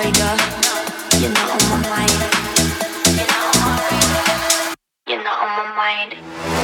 You're not on my mind.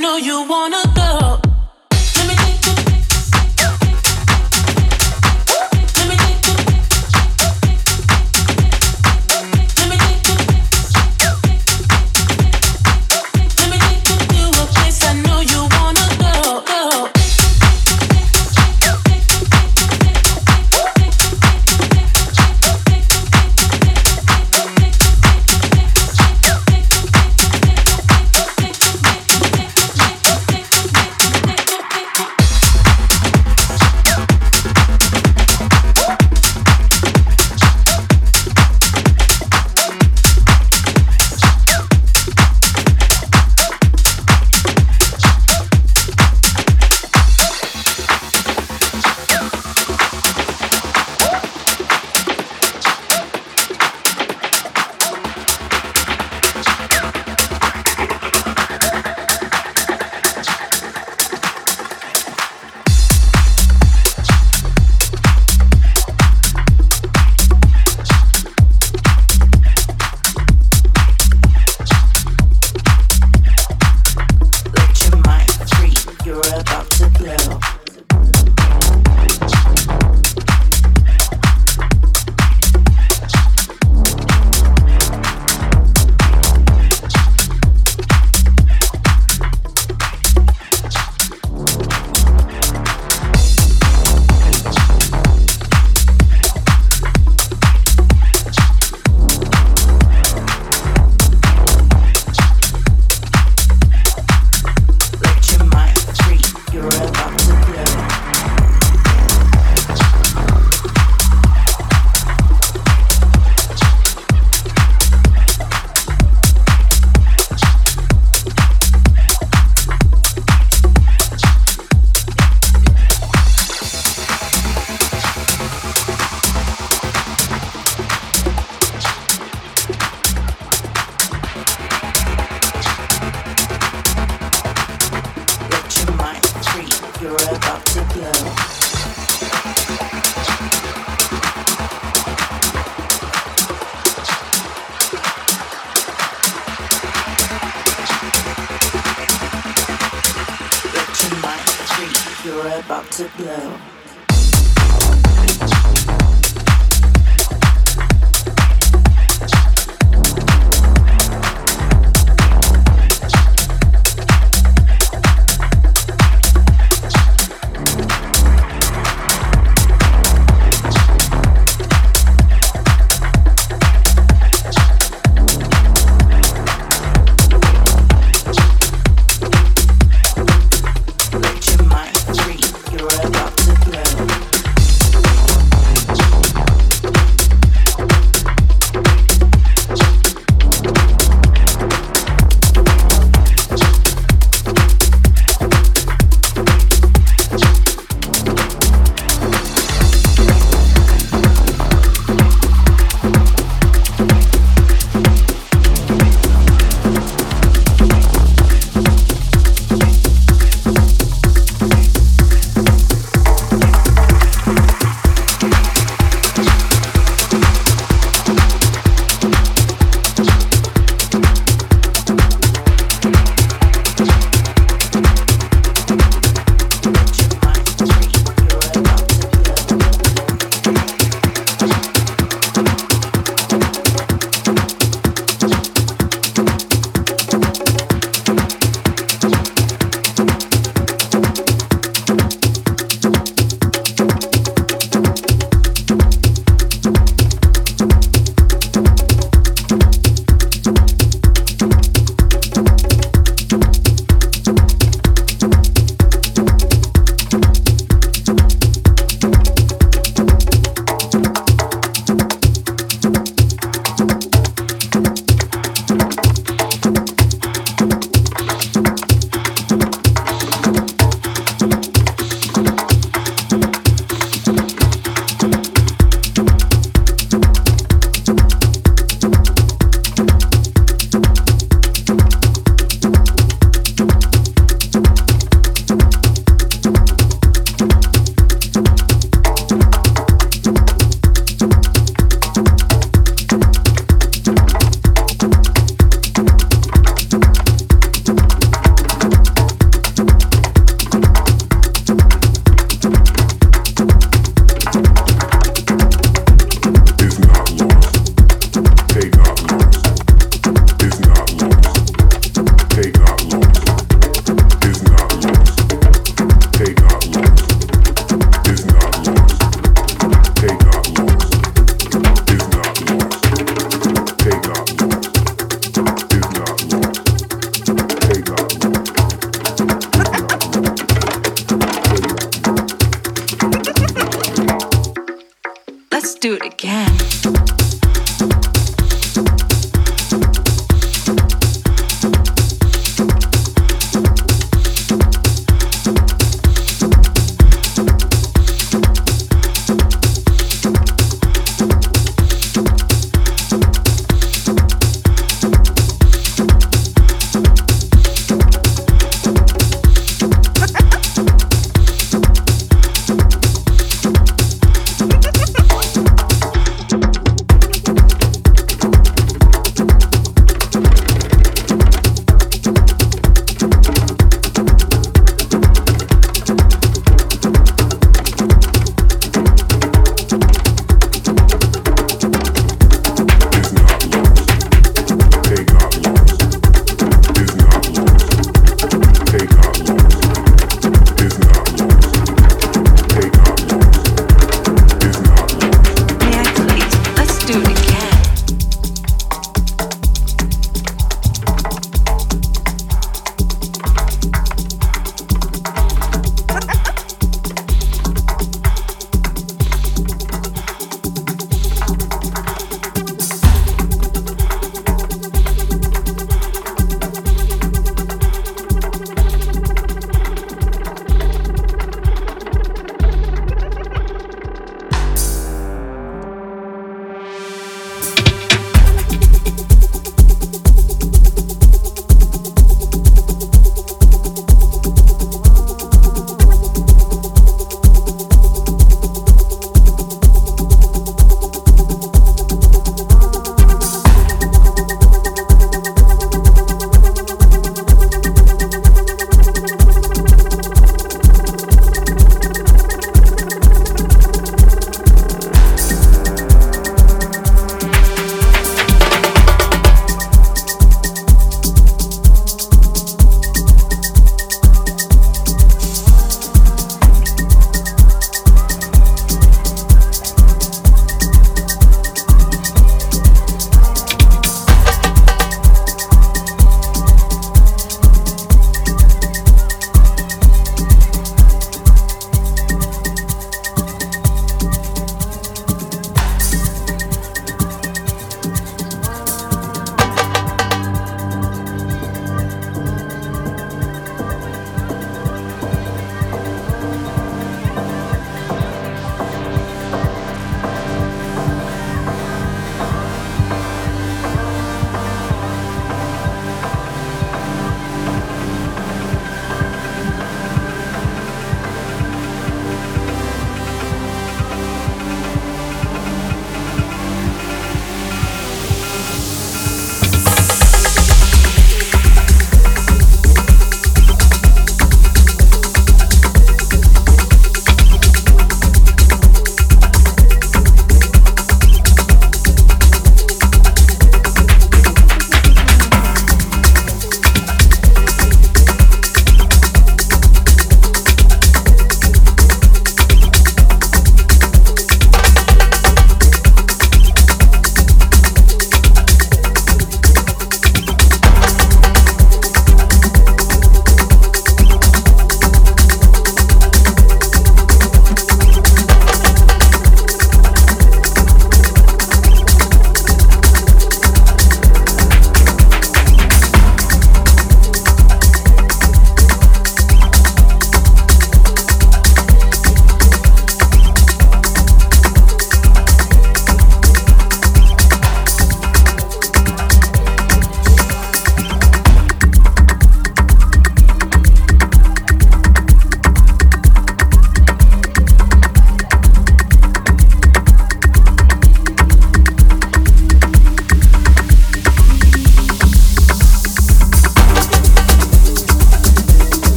Know you wanna Let's do it again.